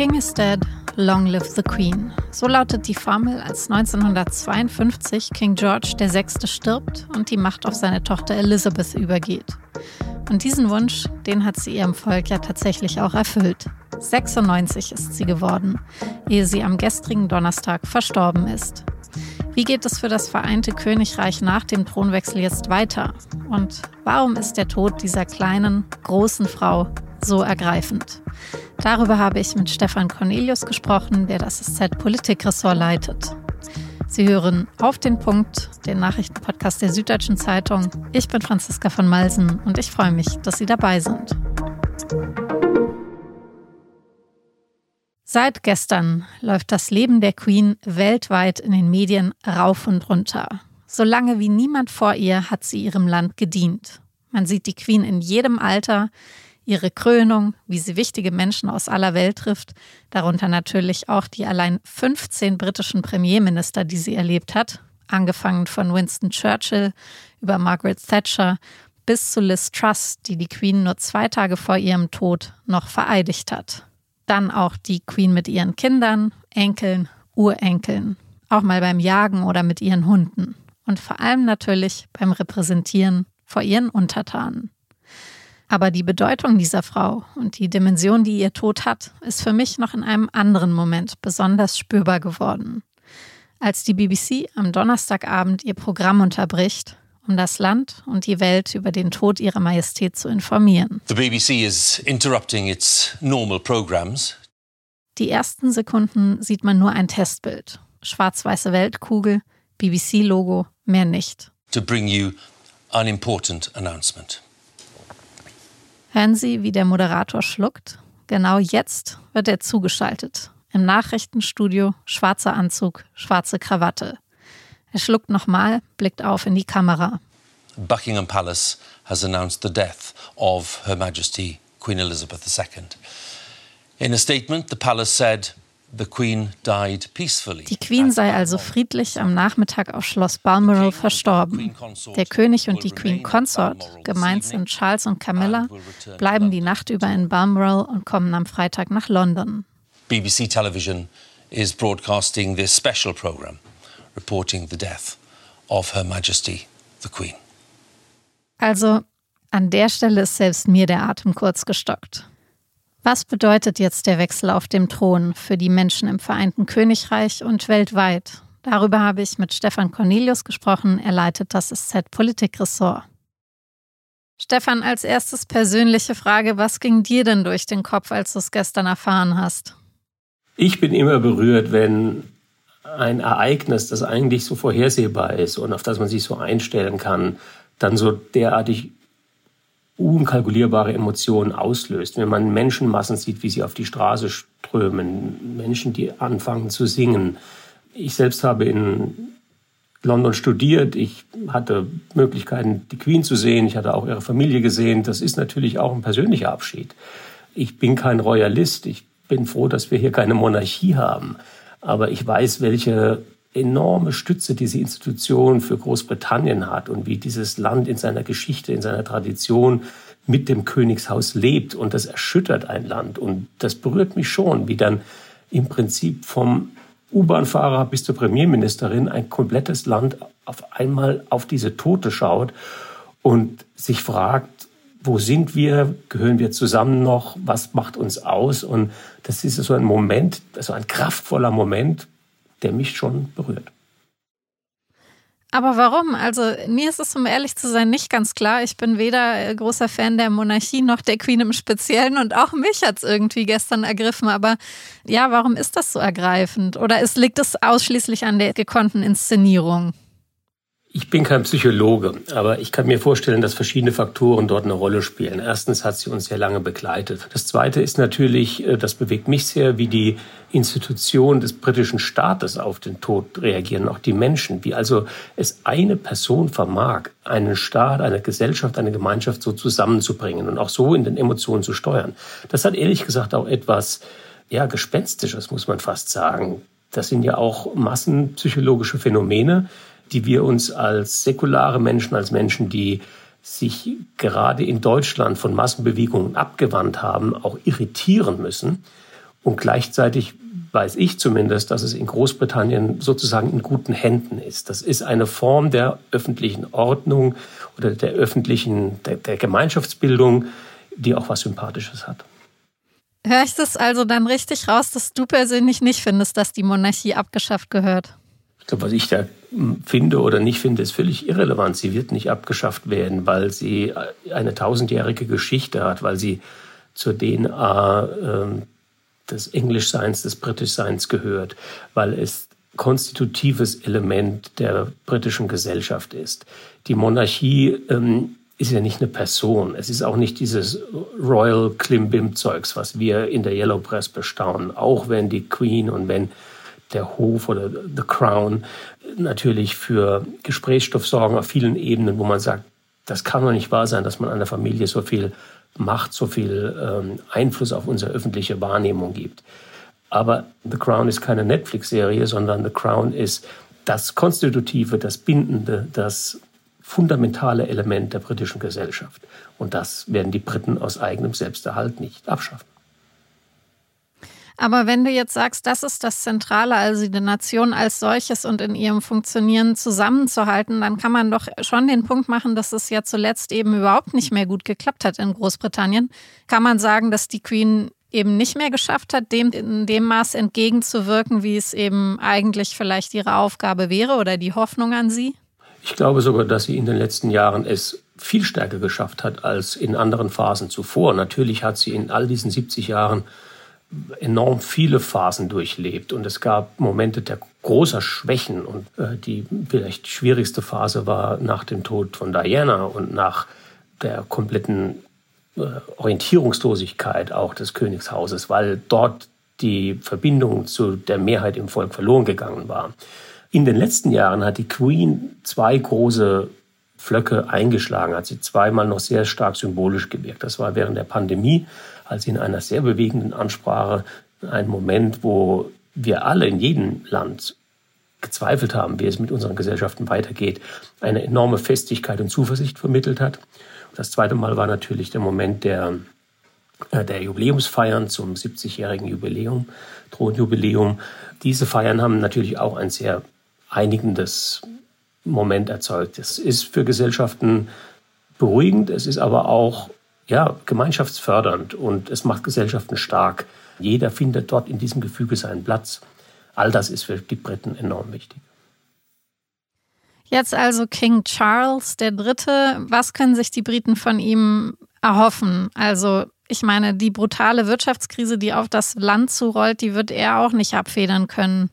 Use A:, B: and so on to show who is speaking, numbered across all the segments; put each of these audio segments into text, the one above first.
A: King is dead, long live the Queen. So lautet die Formel, als 1952 King George VI. stirbt und die Macht auf seine Tochter Elizabeth übergeht. Und diesen Wunsch, den hat sie ihrem Volk ja tatsächlich auch erfüllt. 96 ist sie geworden, ehe sie am gestrigen Donnerstag verstorben ist. Wie geht es für das Vereinte Königreich nach dem Thronwechsel jetzt weiter? Und warum ist der Tod dieser kleinen, großen Frau so ergreifend? Darüber habe ich mit Stefan Cornelius gesprochen, der das SZ Politikressort leitet. Sie hören auf den Punkt, den Nachrichtenpodcast der Süddeutschen Zeitung. Ich bin Franziska von Malsen und ich freue mich, dass Sie dabei sind. Seit gestern läuft das Leben der Queen weltweit in den Medien rauf und runter. Solange wie niemand vor ihr hat sie ihrem Land gedient. Man sieht die Queen in jedem Alter, ihre Krönung, wie sie wichtige Menschen aus aller Welt trifft, darunter natürlich auch die allein 15 britischen Premierminister, die sie erlebt hat, angefangen von Winston Churchill über Margaret Thatcher bis zu Liz Truss, die die Queen nur zwei Tage vor ihrem Tod noch vereidigt hat. Dann auch die Queen mit ihren Kindern, Enkeln, Urenkeln, auch mal beim Jagen oder mit ihren Hunden und vor allem natürlich beim Repräsentieren vor ihren Untertanen. Aber die Bedeutung dieser Frau und die Dimension, die ihr Tod hat, ist für mich noch in einem anderen Moment besonders spürbar geworden. Als die BBC am Donnerstagabend ihr Programm unterbricht um das Land und die Welt über den Tod ihrer Majestät zu informieren.
B: The BBC is interrupting its normal programs.
A: Die ersten Sekunden sieht man nur ein Testbild. Schwarz-weiße Weltkugel, BBC-Logo, mehr nicht.
B: To bring you an important announcement.
A: Hören Sie, wie der Moderator schluckt? Genau jetzt wird er zugeschaltet. Im Nachrichtenstudio schwarzer Anzug, schwarze Krawatte. Er schluckt nochmal, blickt auf in die Kamera.
B: Buckingham Palace has announced the death of Her Majesty Queen Elizabeth II. In a statement, the palace said The Queen died peacefully.
A: Die Queen sei also friedlich am Nachmittag auf Schloss Balmoral verstorben. Der König und die Queen Consort, gemeint sind Charles und Camilla, bleiben die Nacht über in Balmoral und kommen am Freitag nach London.
B: BBC Television is broadcasting this special program reporting the death of Her Majesty the Queen.
A: Also an der Stelle ist selbst mir der Atem kurz gestockt. Was bedeutet jetzt der Wechsel auf dem Thron für die Menschen im Vereinten Königreich und weltweit? Darüber habe ich mit Stefan Cornelius gesprochen. Er leitet das SZ Politikressort. Stefan, als erstes persönliche Frage, was ging dir denn durch den Kopf, als du es gestern erfahren hast?
C: Ich bin immer berührt, wenn ein Ereignis, das eigentlich so vorhersehbar ist und auf das man sich so einstellen kann, dann so derartig unkalkulierbare Emotionen auslöst. Wenn man Menschenmassen sieht, wie sie auf die Straße strömen, Menschen, die anfangen zu singen. Ich selbst habe in London studiert. Ich hatte Möglichkeiten, die Queen zu sehen. Ich hatte auch ihre Familie gesehen. Das ist natürlich auch ein persönlicher Abschied. Ich bin kein Royalist. Ich bin froh, dass wir hier keine Monarchie haben. Aber ich weiß, welche enorme Stütze diese Institution für Großbritannien hat und wie dieses Land in seiner Geschichte, in seiner Tradition mit dem Königshaus lebt. Und das erschüttert ein Land. Und das berührt mich schon, wie dann im Prinzip vom U-Bahn-Fahrer bis zur Premierministerin ein komplettes Land auf einmal auf diese Tote schaut und sich fragt, wo sind wir, gehören wir zusammen noch, was macht uns aus? Und das ist so ein Moment, so ein kraftvoller Moment, der mich schon berührt.
A: Aber warum? Also mir ist es, um ehrlich zu sein, nicht ganz klar. Ich bin weder großer Fan der Monarchie noch der Queen im Speziellen und auch mich hat es irgendwie gestern ergriffen. Aber ja, warum ist das so ergreifend? Oder es liegt es ausschließlich an der gekonnten Inszenierung?
C: Ich bin kein Psychologe, aber ich kann mir vorstellen, dass verschiedene Faktoren dort eine Rolle spielen. Erstens hat sie uns sehr lange begleitet. Das Zweite ist natürlich, äh, das bewegt mich sehr, wie die Institutionen des britischen Staates auf den Tod reagieren, auch die Menschen, wie also es eine Person vermag, einen Staat, eine Gesellschaft, eine Gemeinschaft so zusammenzubringen und auch so in den Emotionen zu steuern. Das hat ehrlich gesagt auch etwas, ja, Gespenstisches, muss man fast sagen. Das sind ja auch massenpsychologische Phänomene, die wir uns als säkulare Menschen, als Menschen, die sich gerade in Deutschland von Massenbewegungen abgewandt haben, auch irritieren müssen. Und gleichzeitig weiß ich zumindest, dass es in Großbritannien sozusagen in guten Händen ist. Das ist eine Form der öffentlichen Ordnung oder der öffentlichen, der, der Gemeinschaftsbildung, die auch was Sympathisches hat.
A: Hör ich das also dann richtig raus, dass du persönlich nicht findest, dass die Monarchie abgeschafft gehört?
C: Was ich da finde oder nicht finde, ist völlig irrelevant. Sie wird nicht abgeschafft werden, weil sie eine tausendjährige Geschichte hat, weil sie zur DNA äh, des Englischseins, des Britischseins gehört, weil es konstitutives Element der britischen Gesellschaft ist. Die Monarchie ähm, ist ja nicht eine Person. Es ist auch nicht dieses Royal Klimbim-Zeugs, was wir in der Yellow Press bestaunen. Auch wenn die Queen und wenn der Hof oder The Crown natürlich für Gesprächsstoff sorgen auf vielen Ebenen, wo man sagt, das kann doch nicht wahr sein, dass man einer Familie so viel Macht, so viel ähm, Einfluss auf unsere öffentliche Wahrnehmung gibt. Aber The Crown ist keine Netflix-Serie, sondern The Crown ist das Konstitutive, das Bindende, das fundamentale Element der britischen Gesellschaft. Und das werden die Briten aus eigenem Selbsterhalt nicht abschaffen.
A: Aber wenn du jetzt sagst, das ist das Zentrale, also die Nation als solches und in ihrem Funktionieren zusammenzuhalten, dann kann man doch schon den Punkt machen, dass es ja zuletzt eben überhaupt nicht mehr gut geklappt hat in Großbritannien. Kann man sagen, dass die Queen eben nicht mehr geschafft hat, dem in dem Maß entgegenzuwirken, wie es eben eigentlich vielleicht ihre Aufgabe wäre oder die Hoffnung an sie?
C: Ich glaube sogar, dass sie in den letzten Jahren es viel stärker geschafft hat als in anderen Phasen zuvor. Natürlich hat sie in all diesen 70 Jahren enorm viele Phasen durchlebt und es gab Momente der großer Schwächen und äh, die vielleicht schwierigste Phase war nach dem Tod von Diana und nach der kompletten äh, Orientierungslosigkeit auch des Königshauses, weil dort die Verbindung zu der Mehrheit im Volk verloren gegangen war. In den letzten Jahren hat die Queen zwei große Flöcke eingeschlagen, hat sie zweimal noch sehr stark symbolisch gewirkt. Das war während der Pandemie als in einer sehr bewegenden Ansprache ein Moment, wo wir alle in jedem Land gezweifelt haben, wie es mit unseren Gesellschaften weitergeht, eine enorme Festigkeit und Zuversicht vermittelt hat. Das zweite Mal war natürlich der Moment der, äh, der Jubiläumsfeiern zum 70-jährigen Jubiläum, Thronjubiläum. Diese Feiern haben natürlich auch ein sehr einigendes Moment erzeugt. Es ist für Gesellschaften beruhigend, es ist aber auch ja, gemeinschaftsfördernd und es macht Gesellschaften stark. Jeder findet dort in diesem Gefüge seinen Platz. All das ist für die Briten enorm wichtig.
A: Jetzt also King Charles III. Was können sich die Briten von ihm erhoffen? Also ich meine, die brutale Wirtschaftskrise, die auf das Land zurollt, die wird er auch nicht abfedern können.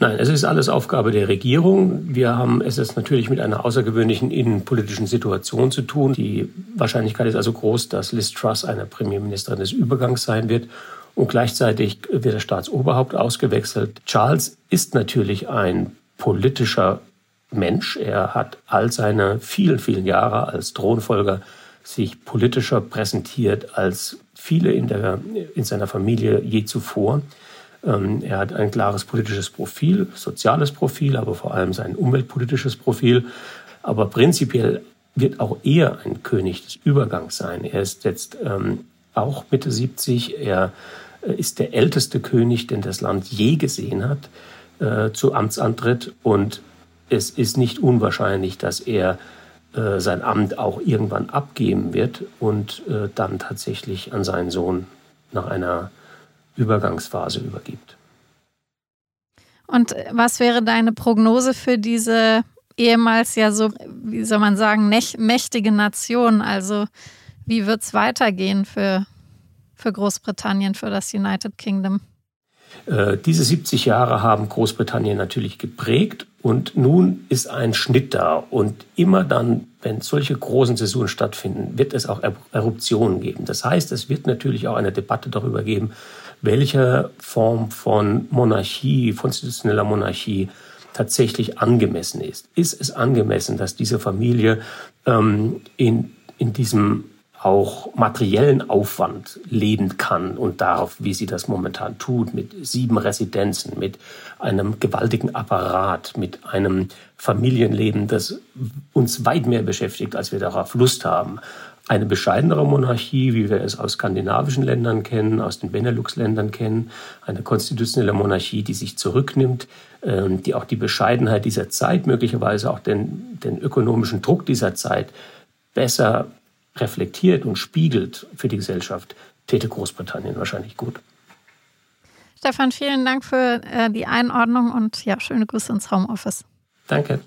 C: Nein, es ist alles Aufgabe der Regierung. Wir haben es jetzt natürlich mit einer außergewöhnlichen innenpolitischen Situation zu tun. Die Wahrscheinlichkeit ist also groß, dass Liz Truss eine Premierministerin des Übergangs sein wird. Und gleichzeitig wird der Staatsoberhaupt ausgewechselt. Charles ist natürlich ein politischer Mensch. Er hat all seine vielen, vielen Jahre als Thronfolger sich politischer präsentiert als viele in, der, in seiner Familie je zuvor. Ähm, er hat ein klares politisches Profil, soziales Profil, aber vor allem sein umweltpolitisches Profil. Aber prinzipiell wird auch er ein König des Übergangs sein. Er ist jetzt ähm, auch Mitte 70. Er äh, ist der älteste König, den das Land je gesehen hat äh, zu Amtsantritt. Und es ist nicht unwahrscheinlich, dass er äh, sein Amt auch irgendwann abgeben wird und dann tatsächlich an seinen Sohn nach einer Übergangsphase übergibt.
A: Und was wäre deine Prognose für diese ehemals ja so, wie soll man sagen, mächtige Nation? Also wie wird es weitergehen für, für Großbritannien, für das United Kingdom?
C: Äh, diese 70 Jahre haben Großbritannien natürlich geprägt und nun ist ein Schnitt da. Und immer dann, wenn solche großen Saisonen stattfinden, wird es auch Eruptionen geben. Das heißt, es wird natürlich auch eine Debatte darüber geben, welche Form von Monarchie, von institutioneller Monarchie tatsächlich angemessen ist. Ist es angemessen, dass diese Familie ähm, in, in diesem auch materiellen Aufwand leben kann und darf, wie sie das momentan tut, mit sieben Residenzen, mit einem gewaltigen Apparat, mit einem Familienleben, das uns weit mehr beschäftigt, als wir darauf Lust haben, eine bescheidenere Monarchie, wie wir es aus skandinavischen Ländern kennen, aus den Benelux-Ländern kennen, eine konstitutionelle Monarchie, die sich zurücknimmt, ähm, die auch die Bescheidenheit dieser Zeit, möglicherweise auch den, den ökonomischen Druck dieser Zeit besser reflektiert und spiegelt für die Gesellschaft, täte Großbritannien wahrscheinlich gut.
A: Stefan, vielen Dank für äh, die Einordnung und ja, schöne Grüße ins Homeoffice.
C: Danke.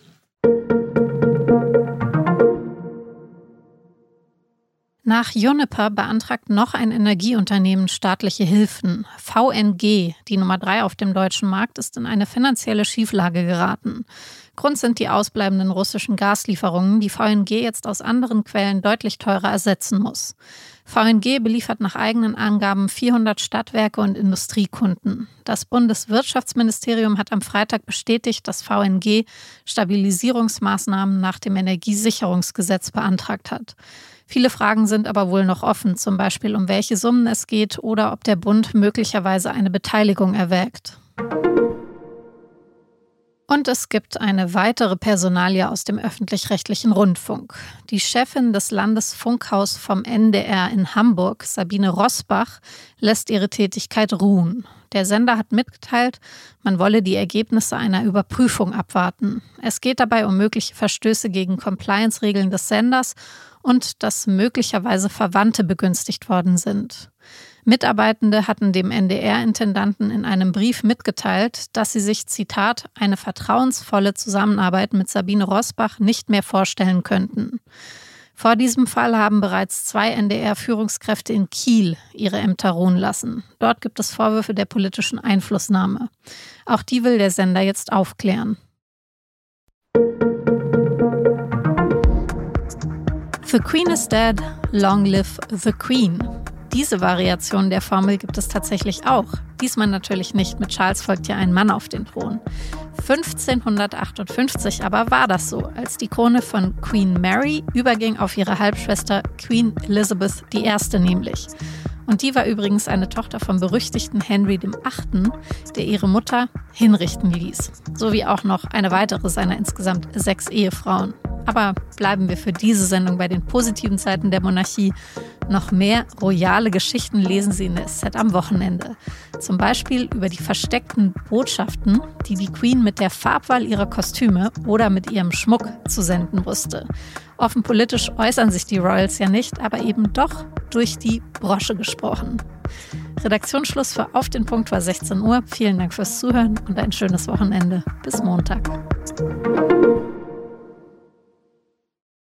A: Nach Juniper beantragt noch ein Energieunternehmen staatliche Hilfen. VNG, die Nummer drei auf dem deutschen Markt, ist in eine finanzielle Schieflage geraten. Grund sind die ausbleibenden russischen Gaslieferungen, die VNG jetzt aus anderen Quellen deutlich teurer ersetzen muss. VNG beliefert nach eigenen Angaben 400 Stadtwerke und Industriekunden. Das Bundeswirtschaftsministerium hat am Freitag bestätigt, dass VNG Stabilisierungsmaßnahmen nach dem Energiesicherungsgesetz beantragt hat. Viele Fragen sind aber wohl noch offen, zum Beispiel um welche Summen es geht oder ob der Bund möglicherweise eine Beteiligung erwägt. Und es gibt eine weitere Personalie aus dem öffentlich-rechtlichen Rundfunk. Die Chefin des Landesfunkhaus vom NDR in Hamburg, Sabine Rosbach, lässt ihre Tätigkeit ruhen. Der Sender hat mitgeteilt, man wolle die Ergebnisse einer Überprüfung abwarten. Es geht dabei um mögliche Verstöße gegen Compliance-Regeln des Senders und dass möglicherweise Verwandte begünstigt worden sind. Mitarbeitende hatten dem NDR-Intendanten in einem Brief mitgeteilt, dass sie sich, Zitat, eine vertrauensvolle Zusammenarbeit mit Sabine Rosbach nicht mehr vorstellen könnten. Vor diesem Fall haben bereits zwei NDR-Führungskräfte in Kiel ihre Ämter ruhen lassen. Dort gibt es Vorwürfe der politischen Einflussnahme. Auch die will der Sender jetzt aufklären. The Queen is dead, long live the Queen. Diese Variation der Formel gibt es tatsächlich auch. Diesmal natürlich nicht, mit Charles folgt ja ein Mann auf den Thron. 1558 aber war das so, als die Krone von Queen Mary überging auf ihre Halbschwester Queen Elizabeth I. nämlich. Und die war übrigens eine Tochter vom berüchtigten Henry VIII., der ihre Mutter hinrichten ließ. Sowie auch noch eine weitere seiner insgesamt sechs Ehefrauen. Aber bleiben wir für diese Sendung bei den positiven Seiten der Monarchie. Noch mehr royale Geschichten lesen Sie in der SZ am Wochenende. Zum Beispiel über die versteckten Botschaften, die die Queen mit der Farbwahl ihrer Kostüme oder mit ihrem Schmuck zu senden wusste. Offen politisch äußern sich die Royals ja nicht, aber eben doch durch die Brosche gesprochen. Redaktionsschluss für Auf den Punkt war 16 Uhr. Vielen Dank fürs Zuhören und ein schönes Wochenende. Bis Montag.